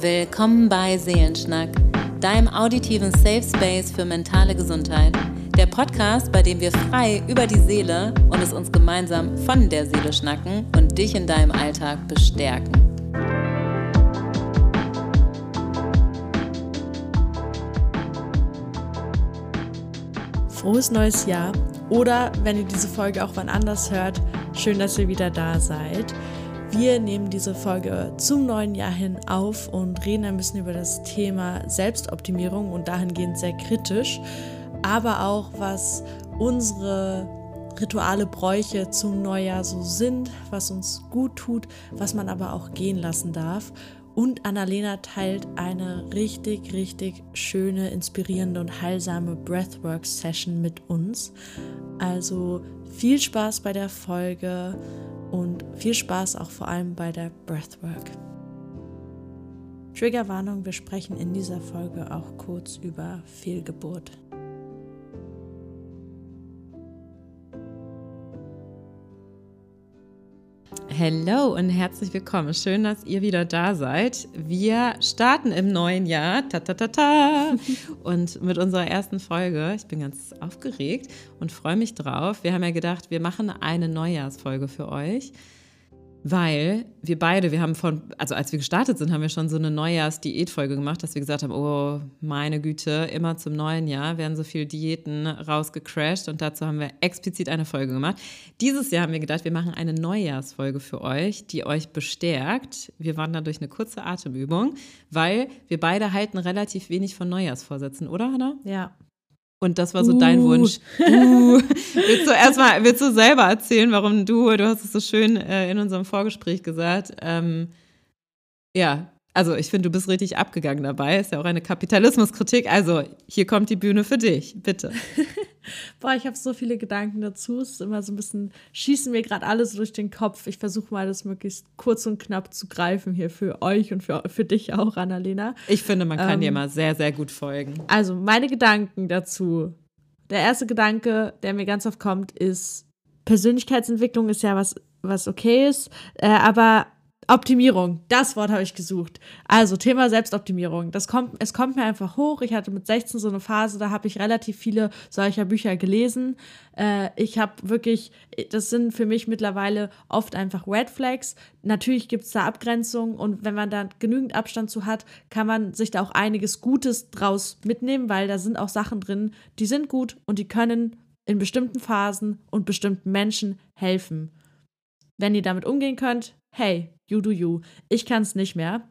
Willkommen bei Seelenschnack, deinem auditiven Safe Space für mentale Gesundheit. Der Podcast, bei dem wir frei über die Seele und es uns gemeinsam von der Seele schnacken und dich in deinem Alltag bestärken. Frohes neues Jahr oder wenn ihr diese Folge auch wann anders hört, schön, dass ihr wieder da seid. Wir nehmen diese Folge zum neuen Jahr hin auf und reden ein bisschen über das Thema Selbstoptimierung und dahingehend sehr kritisch, aber auch was unsere Rituale, Bräuche zum Neujahr so sind, was uns gut tut, was man aber auch gehen lassen darf. Und Annalena teilt eine richtig, richtig schöne, inspirierende und heilsame Breathwork-Session mit uns. Also viel Spaß bei der Folge und viel Spaß auch vor allem bei der Breathwork. Triggerwarnung, wir sprechen in dieser Folge auch kurz über Fehlgeburt. Hello und herzlich willkommen. Schön, dass ihr wieder da seid. Wir starten im neuen Jahr. Ta, ta, ta, ta. Und mit unserer ersten Folge. Ich bin ganz aufgeregt und freue mich drauf. Wir haben ja gedacht, wir machen eine Neujahrsfolge für euch weil wir beide, wir haben von, also als wir gestartet sind, haben wir schon so eine Neujahrs-Diätfolge gemacht, dass wir gesagt haben, oh meine Güte, immer zum neuen Jahr werden so viele Diäten rausgecrashed und dazu haben wir explizit eine Folge gemacht. Dieses Jahr haben wir gedacht, wir machen eine Neujahrsfolge für euch, die euch bestärkt. Wir waren dadurch eine kurze Atemübung, weil wir beide halten relativ wenig von Neujahrsvorsätzen, oder Hannah? Ja. Und das war so uh. dein Wunsch. Uh. willst du erstmal, willst du selber erzählen, warum du, du hast es so schön äh, in unserem Vorgespräch gesagt, ähm, ja, also ich finde, du bist richtig abgegangen dabei. Ist ja auch eine Kapitalismuskritik. Also hier kommt die Bühne für dich, bitte. Boah, ich habe so viele Gedanken dazu. Es ist immer so ein bisschen, schießen mir gerade alles durch den Kopf. Ich versuche mal, das möglichst kurz und knapp zu greifen hier für euch und für, für dich auch, Annalena. Ich finde, man kann ähm, dir mal sehr, sehr gut folgen. Also meine Gedanken dazu. Der erste Gedanke, der mir ganz oft kommt, ist, Persönlichkeitsentwicklung ist ja was, was okay ist, äh, aber Optimierung, das Wort habe ich gesucht. Also Thema Selbstoptimierung. Das kommt, es kommt mir einfach hoch. Ich hatte mit 16 so eine Phase, da habe ich relativ viele solcher Bücher gelesen. Äh, ich habe wirklich, das sind für mich mittlerweile oft einfach Red Flags. Natürlich gibt es da Abgrenzungen und wenn man da genügend Abstand zu hat, kann man sich da auch einiges Gutes draus mitnehmen, weil da sind auch Sachen drin, die sind gut und die können in bestimmten Phasen und bestimmten Menschen helfen. Wenn ihr damit umgehen könnt, hey, you do you. Ich kann es nicht mehr.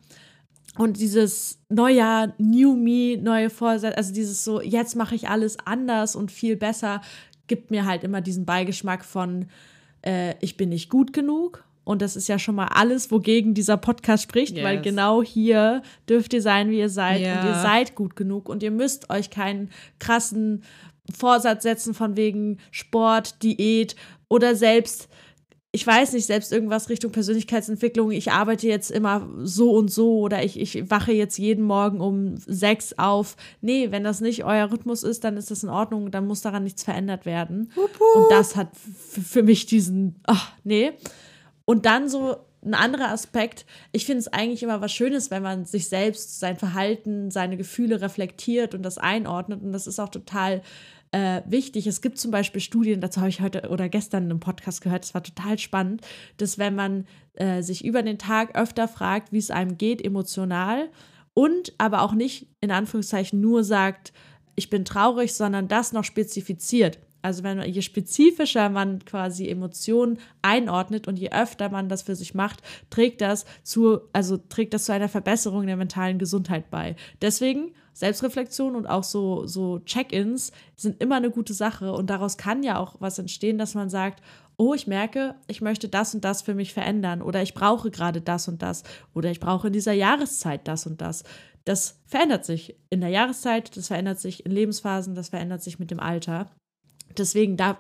Und dieses Neujahr, New Me, neue Vorsätze, also dieses so, jetzt mache ich alles anders und viel besser, gibt mir halt immer diesen Beigeschmack von, äh, ich bin nicht gut genug. Und das ist ja schon mal alles, wogegen dieser Podcast spricht, yes. weil genau hier dürft ihr sein, wie ihr seid. Yeah. Und ihr seid gut genug und ihr müsst euch keinen krassen Vorsatz setzen von wegen Sport, Diät oder selbst ich weiß nicht, selbst irgendwas Richtung Persönlichkeitsentwicklung, ich arbeite jetzt immer so und so oder ich, ich wache jetzt jeden Morgen um sechs auf. Nee, wenn das nicht euer Rhythmus ist, dann ist das in Ordnung, dann muss daran nichts verändert werden. Und das hat für mich diesen, ach, nee. Und dann so ein anderer Aspekt, ich finde es eigentlich immer was Schönes, wenn man sich selbst, sein Verhalten, seine Gefühle reflektiert und das einordnet. Und das ist auch total äh, wichtig. Es gibt zum Beispiel Studien, dazu habe ich heute oder gestern in einem Podcast gehört, das war total spannend, dass wenn man äh, sich über den Tag öfter fragt, wie es einem geht, emotional und aber auch nicht in Anführungszeichen nur sagt, ich bin traurig, sondern das noch spezifiziert. Also wenn je spezifischer man quasi Emotionen einordnet und je öfter man das für sich macht, trägt das zu, also trägt das zu einer Verbesserung der mentalen Gesundheit bei. Deswegen Selbstreflexion und auch so, so Check-ins sind immer eine gute Sache und daraus kann ja auch was entstehen, dass man sagt, oh, ich merke, ich möchte das und das für mich verändern oder ich brauche gerade das und das oder ich brauche in dieser Jahreszeit das und das. Das verändert sich in der Jahreszeit, das verändert sich in Lebensphasen, das verändert sich mit dem Alter. Deswegen, da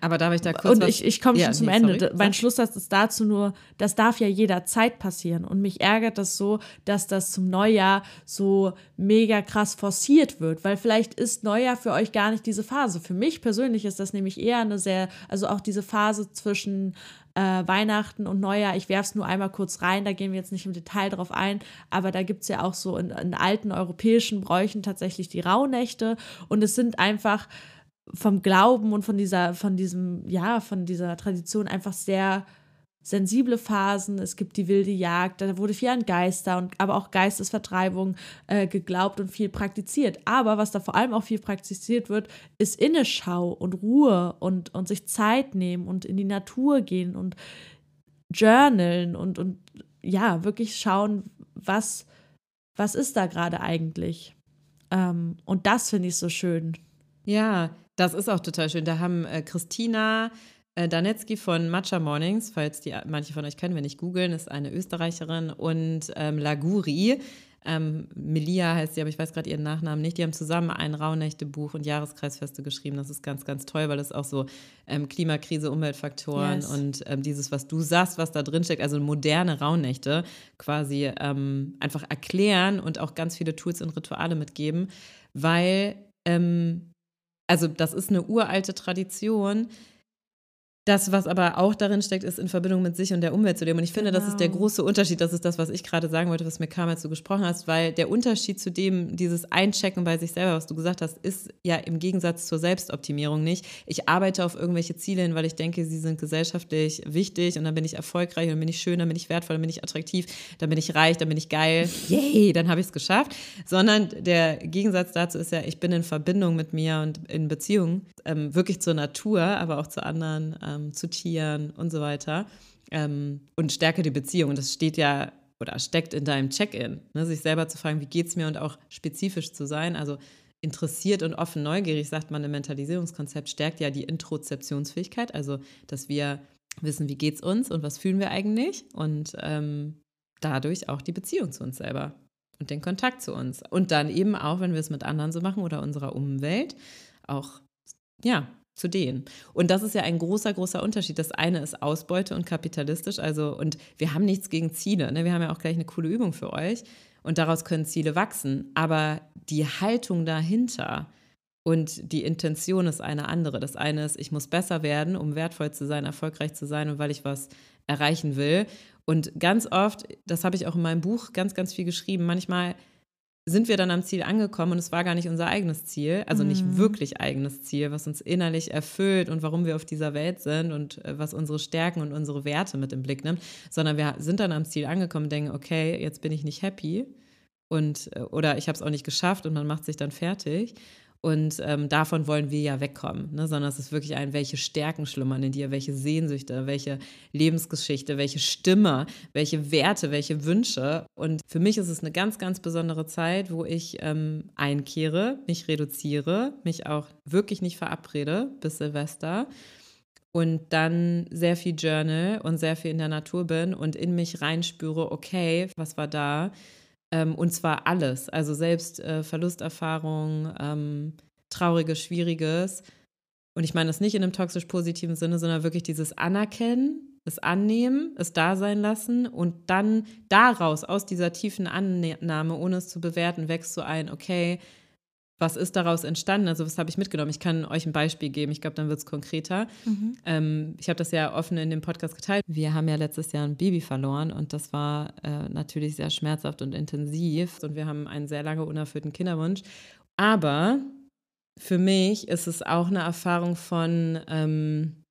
aber darf ich da kurz. Und ich, ich komme ja, schon zum nee, Ende. Sorry. Mein Schlusssatz ist dazu nur, das darf ja jederzeit passieren. Und mich ärgert das so, dass das zum Neujahr so mega krass forciert wird. Weil vielleicht ist Neujahr für euch gar nicht diese Phase. Für mich persönlich ist das nämlich eher eine sehr, also auch diese Phase zwischen äh, Weihnachten und Neujahr, ich werfe es nur einmal kurz rein, da gehen wir jetzt nicht im Detail drauf ein, aber da gibt es ja auch so in, in alten europäischen Bräuchen tatsächlich die Rauhnächte und es sind einfach vom Glauben und von dieser, von diesem, ja, von dieser Tradition einfach sehr sensible Phasen, es gibt die wilde Jagd, da wurde viel an Geister und aber auch Geistesvertreibung äh, geglaubt und viel praktiziert. Aber was da vor allem auch viel praktiziert wird, ist Inneschau und Ruhe und, und sich Zeit nehmen und in die Natur gehen und journalen und, und ja, wirklich schauen, was, was ist da gerade eigentlich. Ähm, und das finde ich so schön. Ja, das ist auch total schön. Da haben äh, Christina äh, Danetzky von Matcha Mornings, falls die manche von euch kennen, wenn nicht googeln, ist eine Österreicherin und ähm, Laguri. Ähm, Melia heißt sie, aber ich weiß gerade ihren Nachnamen nicht. Die haben zusammen ein Rauhnächte-Buch und Jahreskreisfeste geschrieben. Das ist ganz, ganz toll, weil es auch so ähm, Klimakrise, Umweltfaktoren yes. und ähm, dieses, was du sagst, was da drin steckt, also moderne Rauhnächte quasi ähm, einfach erklären und auch ganz viele Tools und Rituale mitgeben, weil, ähm, also das ist eine uralte Tradition, das, was aber auch darin steckt, ist in Verbindung mit sich und der Umwelt zu leben. Und ich finde, genau. das ist der genau. große Unterschied. Das ist das, was ich gerade sagen wollte, was mir kam, als du gesprochen hast, weil der Unterschied zu dem, dieses Einchecken bei sich selber, was du gesagt hast, ist ja im Gegensatz zur Selbstoptimierung nicht. Ich arbeite auf irgendwelche Ziele hin, weil ich denke, sie sind gesellschaftlich wichtig und dann bin ich erfolgreich und dann bin ich schön, dann bin ich wertvoll, dann bin ich attraktiv, dann bin ich reich, dann bin ich geil. Yay, dann habe ich es geschafft. Sondern der Gegensatz dazu ist ja, ich bin in Verbindung mit mir und in Beziehung, ähm, wirklich zur Natur, aber auch zu anderen. Ähm, ähm, zu Tieren und so weiter. Ähm, und stärke die Beziehung. Und das steht ja oder steckt in deinem Check-in, ne? sich selber zu fragen, wie geht es mir und auch spezifisch zu sein. Also interessiert und offen neugierig, sagt man im Mentalisierungskonzept, stärkt ja die Introzeptionsfähigkeit, also dass wir wissen, wie geht es uns und was fühlen wir eigentlich und ähm, dadurch auch die Beziehung zu uns selber und den Kontakt zu uns. Und dann eben auch, wenn wir es mit anderen so machen oder unserer Umwelt, auch ja, zu denen. Und das ist ja ein großer, großer Unterschied. Das eine ist Ausbeute und kapitalistisch. Also, und wir haben nichts gegen Ziele. Ne? Wir haben ja auch gleich eine coole Übung für euch. Und daraus können Ziele wachsen. Aber die Haltung dahinter und die Intention ist eine andere. Das eine ist, ich muss besser werden, um wertvoll zu sein, erfolgreich zu sein und weil ich was erreichen will. Und ganz oft, das habe ich auch in meinem Buch ganz, ganz viel geschrieben, manchmal sind wir dann am Ziel angekommen und es war gar nicht unser eigenes Ziel, also nicht mhm. wirklich eigenes Ziel, was uns innerlich erfüllt und warum wir auf dieser Welt sind und äh, was unsere Stärken und unsere Werte mit im Blick nimmt, sondern wir sind dann am Ziel angekommen und denken, okay, jetzt bin ich nicht happy und äh, oder ich habe es auch nicht geschafft und man macht sich dann fertig und ähm, davon wollen wir ja wegkommen, ne? sondern es ist wirklich ein, welche Stärken schlummern in dir, welche Sehnsüchte, welche Lebensgeschichte, welche Stimme, welche Werte, welche Wünsche. Und für mich ist es eine ganz, ganz besondere Zeit, wo ich ähm, einkehre, mich reduziere, mich auch wirklich nicht verabrede bis Silvester und dann sehr viel Journal und sehr viel in der Natur bin und in mich reinspüre, okay, was war da? Ähm, und zwar alles, also selbst äh, Verlusterfahrung, ähm, Trauriges, Schwieriges. Und ich meine das nicht in einem toxisch positiven Sinne, sondern wirklich dieses Anerkennen, es annehmen, es da sein lassen und dann daraus, aus dieser tiefen Annahme, ohne es zu bewerten, wächst so ein, okay, was ist daraus entstanden? Also, was habe ich mitgenommen? Ich kann euch ein Beispiel geben. Ich glaube, dann wird es konkreter. Mhm. Ähm, ich habe das ja offen in dem Podcast geteilt. Wir haben ja letztes Jahr ein Baby verloren und das war äh, natürlich sehr schmerzhaft und intensiv. Und wir haben einen sehr lange unerfüllten Kinderwunsch. Aber für mich ist es auch eine Erfahrung von, ähm,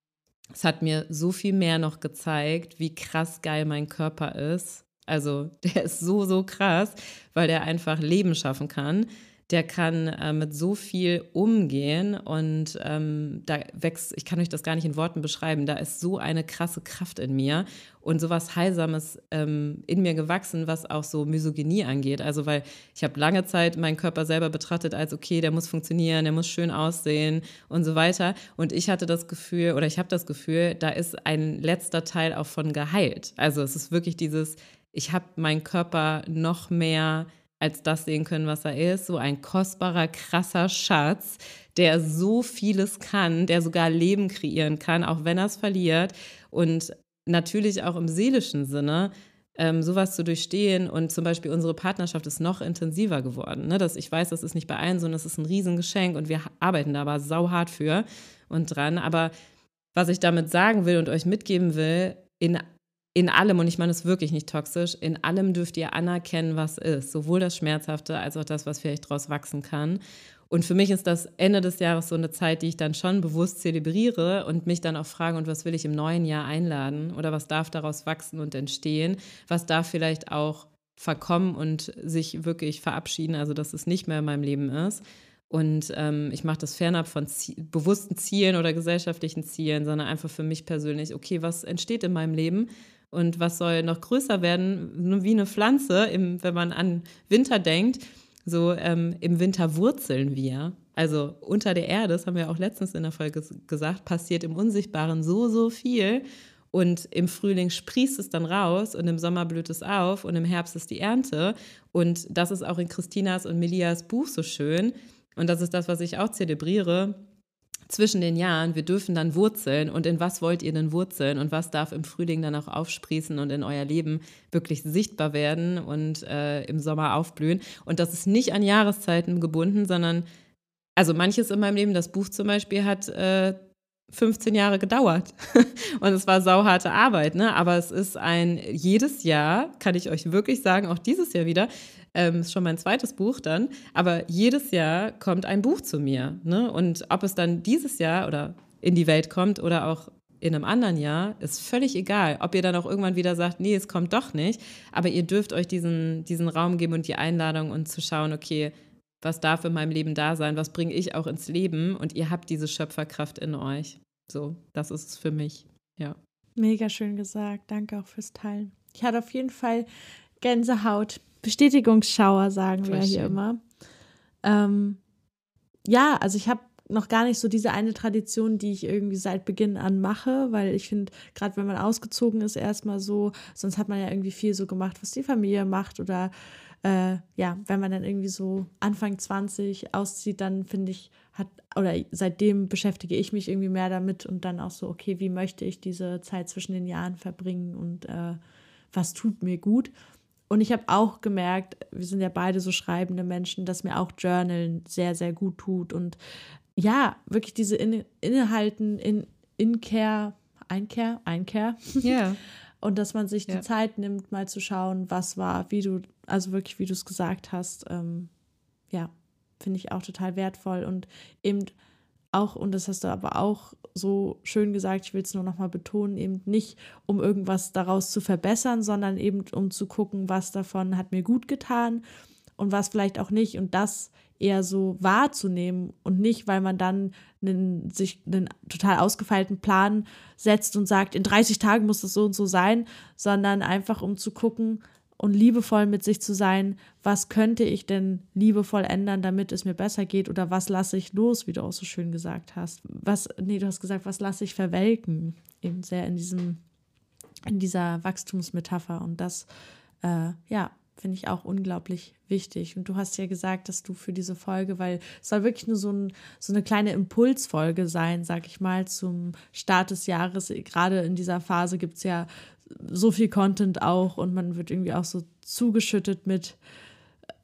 es hat mir so viel mehr noch gezeigt, wie krass geil mein Körper ist. Also der ist so, so krass, weil der einfach Leben schaffen kann der kann äh, mit so viel umgehen und ähm, da wächst, ich kann euch das gar nicht in Worten beschreiben, da ist so eine krasse Kraft in mir und sowas Heilsames ähm, in mir gewachsen, was auch so Misogynie angeht. Also, weil ich habe lange Zeit meinen Körper selber betrachtet als, okay, der muss funktionieren, der muss schön aussehen und so weiter. Und ich hatte das Gefühl, oder ich habe das Gefühl, da ist ein letzter Teil auch von geheilt. Also, es ist wirklich dieses, ich habe meinen Körper noch mehr als das sehen können, was er ist. So ein kostbarer, krasser Schatz, der so vieles kann, der sogar Leben kreieren kann, auch wenn er es verliert. Und natürlich auch im seelischen Sinne ähm, sowas zu durchstehen. Und zum Beispiel unsere Partnerschaft ist noch intensiver geworden. Ne? Das, ich weiß, das ist nicht bei allen so, das ist ein Riesengeschenk und wir arbeiten da aber sauhart für und dran. Aber was ich damit sagen will und euch mitgeben will, in, in allem, und ich meine es wirklich nicht toxisch, in allem dürft ihr anerkennen, was ist. Sowohl das Schmerzhafte als auch das, was vielleicht daraus wachsen kann. Und für mich ist das Ende des Jahres so eine Zeit, die ich dann schon bewusst zelebriere und mich dann auch frage, und was will ich im neuen Jahr einladen? Oder was darf daraus wachsen und entstehen? Was darf vielleicht auch verkommen und sich wirklich verabschieden, also dass es nicht mehr in meinem Leben ist. Und ähm, ich mache das fernab von Zie bewussten Zielen oder gesellschaftlichen Zielen, sondern einfach für mich persönlich, okay, was entsteht in meinem Leben und was soll noch größer werden, wie eine Pflanze, im, wenn man an Winter denkt. So ähm, im Winter wurzeln wir. Also unter der Erde, das haben wir auch letztens in der Folge gesagt, passiert im Unsichtbaren so, so viel. Und im Frühling sprießt es dann raus und im Sommer blüht es auf und im Herbst ist die Ernte. Und das ist auch in Christinas und Melias Buch so schön. Und das ist das, was ich auch zelebriere. Zwischen den Jahren, wir dürfen dann wurzeln. Und in was wollt ihr denn wurzeln? Und was darf im Frühling dann auch aufsprießen und in euer Leben wirklich sichtbar werden und äh, im Sommer aufblühen? Und das ist nicht an Jahreszeiten gebunden, sondern, also manches in meinem Leben, das Buch zum Beispiel hat äh, 15 Jahre gedauert. Und es war sauharte Arbeit, ne? Aber es ist ein, jedes Jahr, kann ich euch wirklich sagen, auch dieses Jahr wieder, ähm, ist schon mein zweites Buch dann, aber jedes Jahr kommt ein Buch zu mir. Ne? Und ob es dann dieses Jahr oder in die Welt kommt oder auch in einem anderen Jahr, ist völlig egal. Ob ihr dann auch irgendwann wieder sagt, nee, es kommt doch nicht, aber ihr dürft euch diesen, diesen Raum geben und die Einladung und zu schauen, okay, was darf in meinem Leben da sein, was bringe ich auch ins Leben und ihr habt diese Schöpferkraft in euch. So, das ist es für mich, ja. Mega schön gesagt, danke auch fürs Teilen. Ich hatte auf jeden Fall Gänsehaut, Bestätigungsschauer, sagen Voll wir hier immer. Ähm, ja, also ich habe noch gar nicht so diese eine Tradition, die ich irgendwie seit Beginn an mache, weil ich finde, gerade wenn man ausgezogen ist, erstmal so, sonst hat man ja irgendwie viel so gemacht, was die Familie macht oder äh, ja, wenn man dann irgendwie so Anfang 20 auszieht, dann finde ich, hat, oder seitdem beschäftige ich mich irgendwie mehr damit und dann auch so, okay, wie möchte ich diese Zeit zwischen den Jahren verbringen und äh, was tut mir gut. Und ich habe auch gemerkt, wir sind ja beide so schreibende Menschen, dass mir auch Journalen sehr, sehr gut tut. Und ja, wirklich diese in Innehalten in Inkehr, Einkehr, Einkehr. Ja. Und dass man sich ja. die Zeit nimmt, mal zu schauen, was war, wie du, also wirklich, wie du es gesagt hast, ähm, ja, finde ich auch total wertvoll. Und eben auch, und das hast du aber auch so schön gesagt, ich will es nur nochmal betonen, eben nicht, um irgendwas daraus zu verbessern, sondern eben um zu gucken, was davon hat mir gut getan und was vielleicht auch nicht. Und das eher so wahrzunehmen und nicht, weil man dann einen, sich einen total ausgefeilten Plan setzt und sagt, in 30 Tagen muss das so und so sein, sondern einfach um zu gucken und liebevoll mit sich zu sein, was könnte ich denn liebevoll ändern, damit es mir besser geht oder was lasse ich los, wie du auch so schön gesagt hast. Was, nee, du hast gesagt, was lasse ich verwelken, eben sehr in diesem, in dieser Wachstumsmetapher und das, äh, ja, finde ich auch unglaublich wichtig. Und du hast ja gesagt, dass du für diese Folge, weil es soll wirklich nur so, ein, so eine kleine Impulsfolge sein, sag ich mal, zum Start des Jahres. Gerade in dieser Phase gibt es ja so viel Content auch und man wird irgendwie auch so zugeschüttet mit,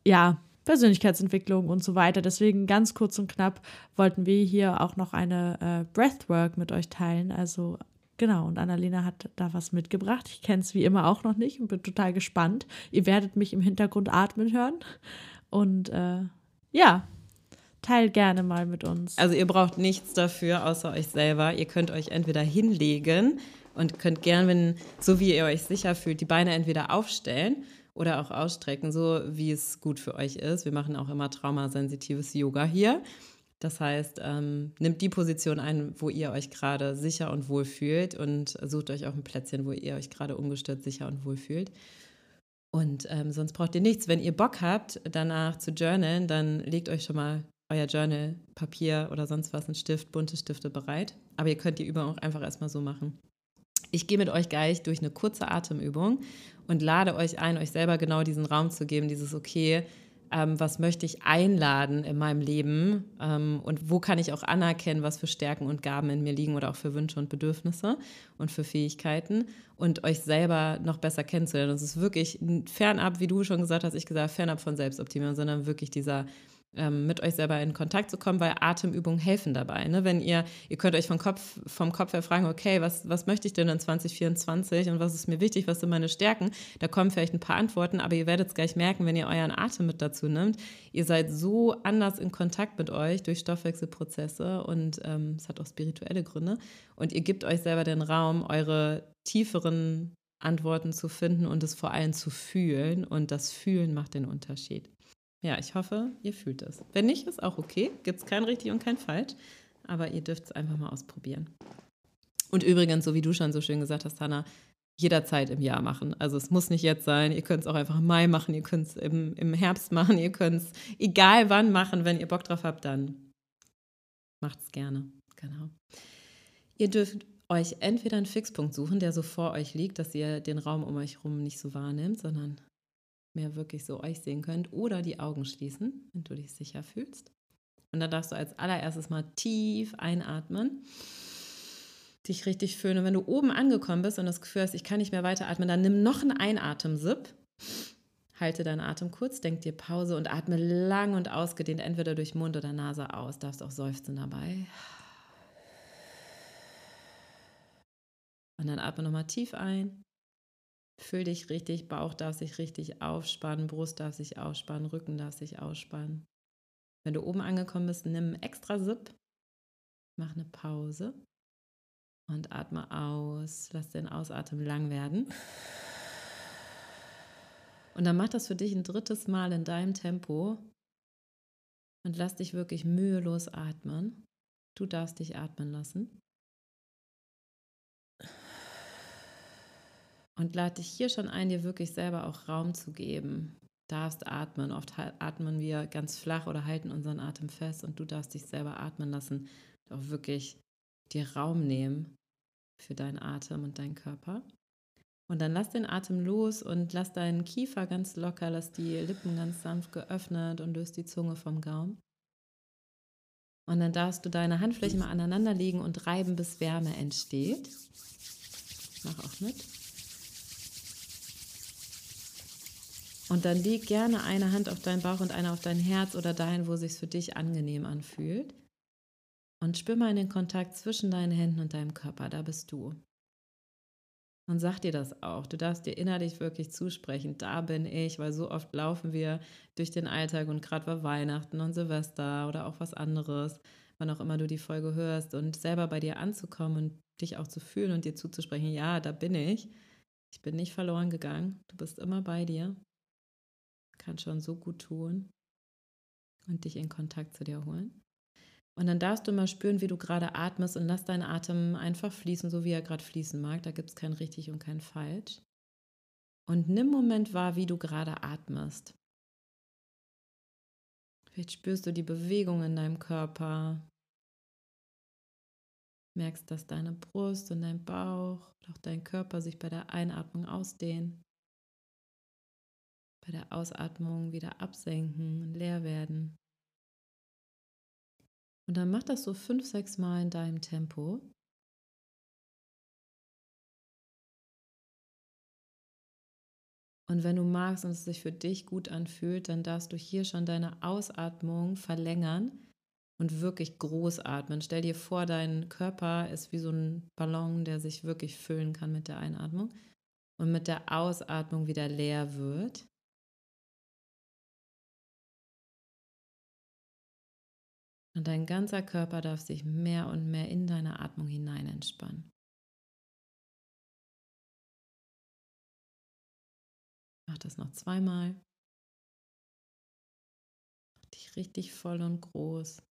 ja, Persönlichkeitsentwicklung und so weiter. Deswegen ganz kurz und knapp wollten wir hier auch noch eine äh, Breathwork mit euch teilen. Also Genau, und Annalena hat da was mitgebracht. Ich kenne es wie immer auch noch nicht und bin total gespannt. Ihr werdet mich im Hintergrund atmen hören. Und äh, ja, teilt gerne mal mit uns. Also ihr braucht nichts dafür, außer euch selber. Ihr könnt euch entweder hinlegen und könnt gerne, wenn, so wie ihr euch sicher fühlt, die Beine entweder aufstellen oder auch ausstrecken, so wie es gut für euch ist. Wir machen auch immer traumasensitives Yoga hier. Das heißt, ähm, nimmt die Position ein, wo ihr euch gerade sicher und wohl fühlt und sucht euch auch ein Plätzchen, wo ihr euch gerade ungestört sicher und wohl fühlt. Und ähm, sonst braucht ihr nichts. Wenn ihr Bock habt, danach zu journalen, dann legt euch schon mal euer Journal, Papier oder sonst was, ein Stift, bunte Stifte bereit. Aber ihr könnt die Übung auch einfach erstmal so machen. Ich gehe mit euch gleich durch eine kurze Atemübung und lade euch ein, euch selber genau diesen Raum zu geben, dieses Okay, ähm, was möchte ich einladen in meinem Leben ähm, und wo kann ich auch anerkennen, was für Stärken und Gaben in mir liegen oder auch für Wünsche und Bedürfnisse und für Fähigkeiten und euch selber noch besser kennenzulernen. Das ist wirklich fernab, wie du schon gesagt hast, ich gesagt, fernab von Selbstoptimierung, sondern wirklich dieser ähm, mit euch selber in Kontakt zu kommen, weil Atemübungen helfen dabei. Ne? Wenn ihr, ihr könnt euch vom Kopf, vom Kopf her fragen, okay, was, was möchte ich denn in 2024 und was ist mir wichtig, was sind meine Stärken? Da kommen vielleicht ein paar Antworten, aber ihr werdet es gleich merken, wenn ihr euren Atem mit dazu nimmt. Ihr seid so anders in Kontakt mit euch durch Stoffwechselprozesse und ähm, es hat auch spirituelle Gründe. Und ihr gebt euch selber den Raum, eure tieferen Antworten zu finden und es vor allem zu fühlen. Und das Fühlen macht den Unterschied. Ja, ich hoffe, ihr fühlt es. Wenn nicht, ist auch okay. Gibt es kein richtig und kein falsch. Aber ihr dürft es einfach mal ausprobieren. Und übrigens, so wie du schon so schön gesagt hast, Hanna, jederzeit im Jahr machen. Also es muss nicht jetzt sein. Ihr könnt es auch einfach im Mai machen, ihr könnt es im, im Herbst machen, ihr könnt es egal wann machen. Wenn ihr Bock drauf habt, dann macht es gerne. Genau. Ihr dürft euch entweder einen Fixpunkt suchen, der so vor euch liegt, dass ihr den Raum um euch herum nicht so wahrnimmt, sondern mehr wirklich so euch sehen könnt oder die Augen schließen, wenn du dich sicher fühlst. Und dann darfst du als allererstes mal tief einatmen, dich richtig fühlen. Und wenn du oben angekommen bist und das Gefühl hast, ich kann nicht mehr weiteratmen, dann nimm noch einen Einatemsip. Halte deinen Atem kurz, denk dir Pause und atme lang und ausgedehnt, entweder durch Mund oder Nase aus. Darfst auch seufzen dabei. Und dann atme nochmal tief ein Fühl dich richtig, Bauch darf sich richtig aufspannen, Brust darf sich ausspannen, Rücken darf sich ausspannen. Wenn du oben angekommen bist, nimm extra Sip, mach eine Pause und atme aus. Lass den Ausatmen lang werden. Und dann mach das für dich ein drittes Mal in deinem Tempo und lass dich wirklich mühelos atmen. Du darfst dich atmen lassen. Und lade dich hier schon ein, dir wirklich selber auch Raum zu geben. Darfst atmen. Oft atmen wir ganz flach oder halten unseren Atem fest und du darfst dich selber atmen lassen. Auch wirklich dir Raum nehmen für deinen Atem und deinen Körper. Und dann lass den Atem los und lass deinen Kiefer ganz locker, lass die Lippen ganz sanft geöffnet und löst die Zunge vom Gaumen. Und dann darfst du deine Handflächen mal aneinander legen und reiben, bis Wärme entsteht. Mach auch mit. Und dann leg gerne eine Hand auf deinen Bauch und eine auf dein Herz oder dahin, wo es sich für dich angenehm anfühlt. Und spür mal in den Kontakt zwischen deinen Händen und deinem Körper, da bist du. Und sag dir das auch. Du darfst dir innerlich wirklich zusprechen, da bin ich, weil so oft laufen wir durch den Alltag und gerade war Weihnachten und Silvester oder auch was anderes, wann auch immer du die Folge hörst und selber bei dir anzukommen und dich auch zu fühlen und dir zuzusprechen, ja, da bin ich. Ich bin nicht verloren gegangen. Du bist immer bei dir kann schon so gut tun und dich in Kontakt zu dir holen. Und dann darfst du mal spüren, wie du gerade atmest und lass deinen Atem einfach fließen, so wie er gerade fließen mag. Da gibt es kein richtig und kein falsch. Und nimm Moment wahr, wie du gerade atmest. Vielleicht spürst du die Bewegung in deinem Körper. Merkst, dass deine Brust und dein Bauch auch dein Körper sich bei der Einatmung ausdehnen bei der Ausatmung wieder absenken und leer werden. Und dann mach das so fünf, sechs Mal in deinem Tempo. Und wenn du magst und es sich für dich gut anfühlt, dann darfst du hier schon deine Ausatmung verlängern und wirklich groß atmen. Stell dir vor, dein Körper ist wie so ein Ballon, der sich wirklich füllen kann mit der Einatmung und mit der Ausatmung wieder leer wird. Und dein ganzer Körper darf sich mehr und mehr in deine Atmung hinein entspannen. Mach das noch zweimal. Mach dich richtig voll und groß.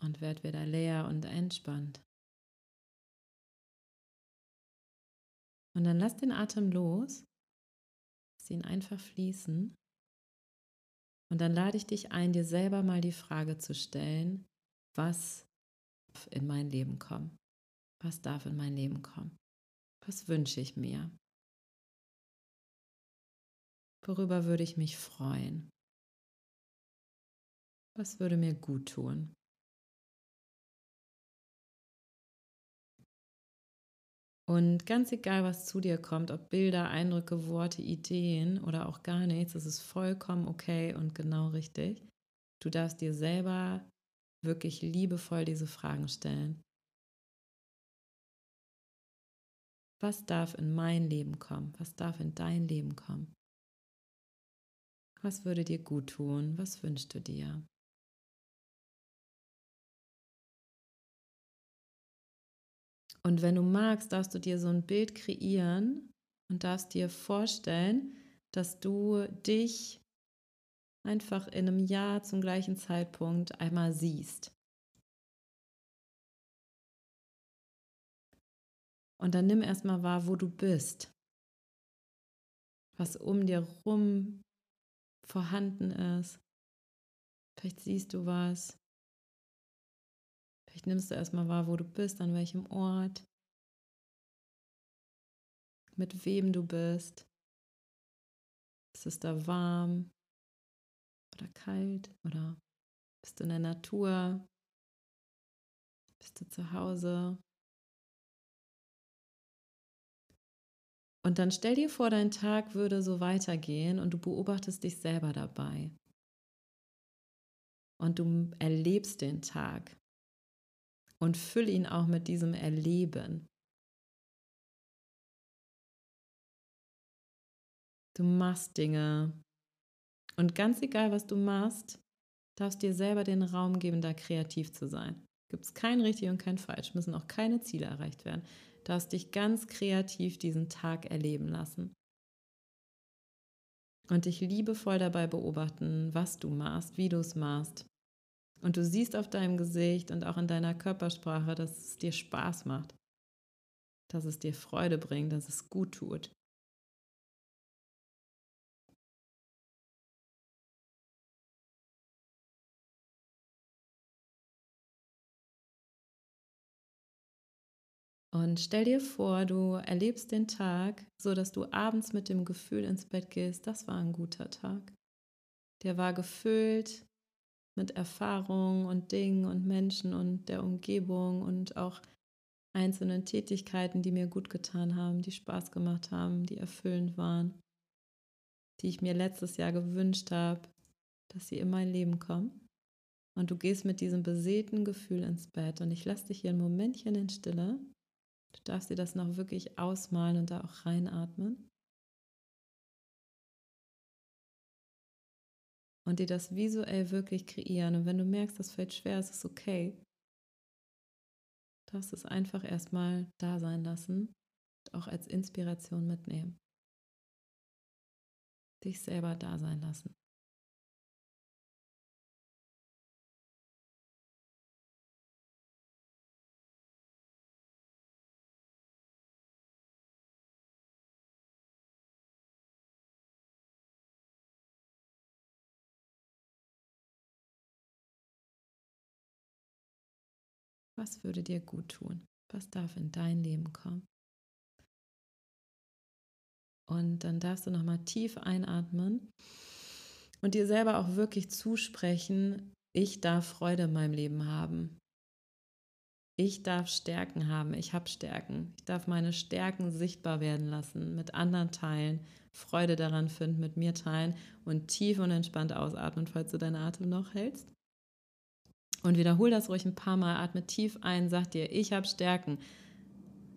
Und werd wieder leer und entspannt. Und dann lass den Atem los. Lass ihn einfach fließen. Und dann lade ich dich ein, dir selber mal die Frage zu stellen, was in mein Leben kommt? Was darf in mein Leben kommen? Was wünsche ich mir? Worüber würde ich mich freuen? Was würde mir gut tun? Und ganz egal, was zu dir kommt, ob Bilder, Eindrücke, Worte, Ideen oder auch gar nichts, es ist vollkommen okay und genau richtig. Du darfst dir selber wirklich liebevoll diese Fragen stellen. Was darf in mein Leben kommen? Was darf in dein Leben kommen? Was würde dir gut tun? Was wünschst du dir? Und wenn du magst, darfst du dir so ein Bild kreieren und darfst dir vorstellen, dass du dich einfach in einem Jahr zum gleichen Zeitpunkt einmal siehst. Und dann nimm erstmal wahr, wo du bist, was um dir rum vorhanden ist. Vielleicht siehst du was, Vielleicht nimmst du erstmal wahr, wo du bist, an welchem Ort, mit wem du bist. Ist es da warm oder kalt oder bist du in der Natur? Bist du zu Hause? Und dann stell dir vor, dein Tag würde so weitergehen und du beobachtest dich selber dabei. Und du erlebst den Tag und füll ihn auch mit diesem Erleben. Du machst Dinge und ganz egal, was du machst, darfst dir selber den Raum geben, da kreativ zu sein. Gibt es kein richtig und kein falsch, müssen auch keine Ziele erreicht werden. Du darfst dich ganz kreativ diesen Tag erleben lassen. Und dich liebevoll dabei beobachten, was du machst, wie du es machst. Und du siehst auf deinem Gesicht und auch in deiner Körpersprache, dass es dir Spaß macht, dass es dir Freude bringt, dass es gut tut. Und stell dir vor, du erlebst den Tag so, dass du abends mit dem Gefühl ins Bett gehst, das war ein guter Tag. Der war gefüllt mit Erfahrungen und Dingen und Menschen und der Umgebung und auch einzelnen Tätigkeiten, die mir gut getan haben, die Spaß gemacht haben, die erfüllend waren, die ich mir letztes Jahr gewünscht habe, dass sie in mein Leben kommen. Und du gehst mit diesem besäten Gefühl ins Bett. Und ich lasse dich hier ein Momentchen in Stille. Du darfst dir das noch wirklich ausmalen und da auch reinatmen. Und dir das visuell wirklich kreieren. Und wenn du merkst, das fällt schwer, ist es okay. Darfst es einfach erstmal da sein lassen und auch als Inspiration mitnehmen. Dich selber da sein lassen. Was würde dir gut tun? Was darf in dein Leben kommen? Und dann darfst du nochmal tief einatmen und dir selber auch wirklich zusprechen, ich darf Freude in meinem Leben haben. Ich darf Stärken haben, ich habe Stärken. Ich darf meine Stärken sichtbar werden lassen, mit anderen teilen, Freude daran finden, mit mir teilen und tief und entspannt ausatmen, falls du deine Atem noch hältst. Und wiederhol das ruhig ein paar Mal, atme tief ein, sag dir, ich habe Stärken.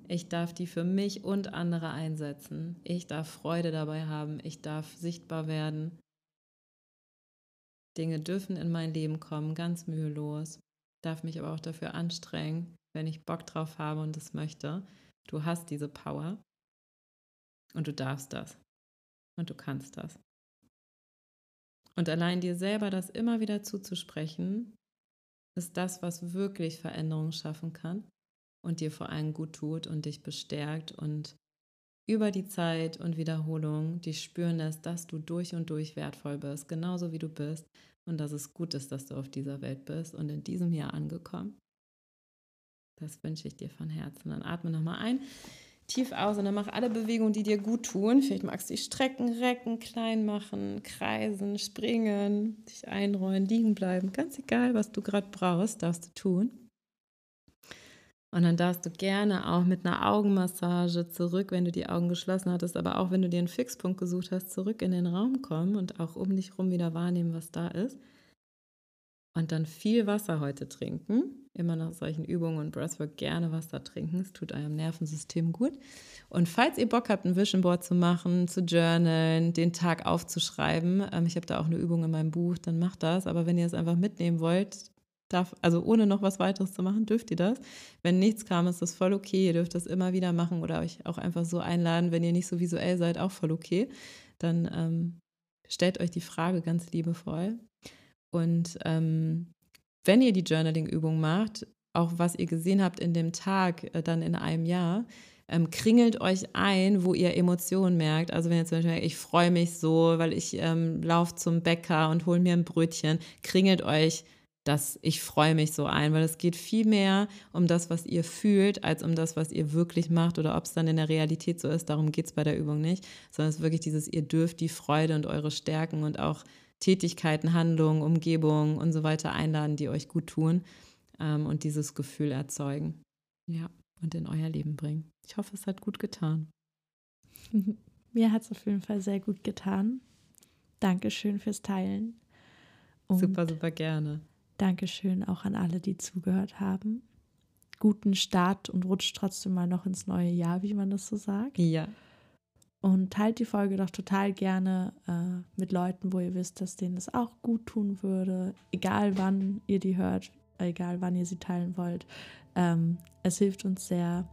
Ich darf die für mich und andere einsetzen. Ich darf Freude dabei haben. Ich darf sichtbar werden. Dinge dürfen in mein Leben kommen, ganz mühelos. Darf mich aber auch dafür anstrengen, wenn ich Bock drauf habe und es möchte. Du hast diese Power und du darfst das und du kannst das. Und allein dir selber das immer wieder zuzusprechen, ist das, was wirklich Veränderungen schaffen kann und dir vor allem gut tut und dich bestärkt und über die Zeit und Wiederholung dich spüren lässt, dass du durch und durch wertvoll bist, genauso wie du bist und dass es gut ist, dass du auf dieser Welt bist und in diesem Jahr angekommen. Das wünsche ich dir von Herzen. Dann atme nochmal ein tief aus und dann mach alle Bewegungen, die dir gut tun. Vielleicht magst du dich strecken, recken, klein machen, kreisen, springen, dich einrollen, liegen bleiben. Ganz egal, was du gerade brauchst, darfst du tun. Und dann darfst du gerne auch mit einer Augenmassage zurück, wenn du die Augen geschlossen hattest, aber auch wenn du dir einen Fixpunkt gesucht hast, zurück in den Raum kommen und auch um dich rum wieder wahrnehmen, was da ist. Und dann viel Wasser heute trinken. Immer nach solchen Übungen und Breathwork gerne Wasser trinken. Es tut eurem Nervensystem gut. Und falls ihr Bock habt, ein Vision Board zu machen, zu journalen, den Tag aufzuschreiben, ähm, ich habe da auch eine Übung in meinem Buch, dann macht das. Aber wenn ihr es einfach mitnehmen wollt, darf, also ohne noch was weiteres zu machen, dürft ihr das. Wenn nichts kam, ist das voll okay. Ihr dürft das immer wieder machen oder euch auch einfach so einladen, wenn ihr nicht so visuell seid, auch voll okay. Dann ähm, stellt euch die Frage ganz liebevoll. Und ähm, wenn ihr die Journaling-Übung macht, auch was ihr gesehen habt in dem Tag, äh, dann in einem Jahr, ähm, kringelt euch ein, wo ihr Emotionen merkt. Also wenn ihr zum Beispiel merkt, ich freue mich so, weil ich ähm, laufe zum Bäcker und hole mir ein Brötchen, kringelt euch das ich freue mich so ein, weil es geht viel mehr um das, was ihr fühlt, als um das, was ihr wirklich macht oder ob es dann in der Realität so ist. Darum geht es bei der Übung nicht, sondern es ist wirklich dieses, ihr dürft die Freude und eure Stärken und auch Tätigkeiten, Handlungen, Umgebungen und so weiter einladen, die euch gut tun ähm, und dieses Gefühl erzeugen. Ja, und in euer Leben bringen. Ich hoffe, es hat gut getan. Mir hat es auf jeden Fall sehr gut getan. Dankeschön fürs Teilen. Und super, super gerne. Dankeschön auch an alle, die zugehört haben. Guten Start und rutscht trotzdem mal noch ins neue Jahr, wie man das so sagt. Ja. Und teilt die Folge doch total gerne äh, mit Leuten, wo ihr wisst, dass denen das auch gut tun würde. Egal wann ihr die hört, egal wann ihr sie teilen wollt. Ähm, es hilft uns sehr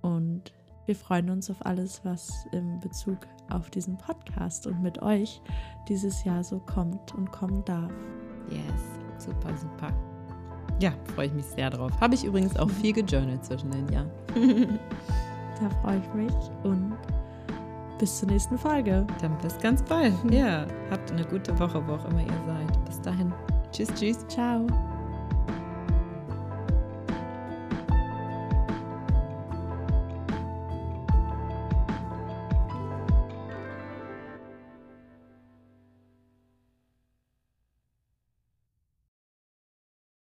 und wir freuen uns auf alles, was im Bezug auf diesen Podcast und mit euch dieses Jahr so kommt und kommen darf. Yes. Super, super. Ja, freue ich mich sehr drauf. Habe ich übrigens auch viel gejournalt zwischen den Jahren. da freue ich mich und bis zur nächsten Folge. Dann bis ganz bald. Ja, habt eine gute Woche, wo auch immer ihr seid. Bis dahin. Tschüss, tschüss. Ciao.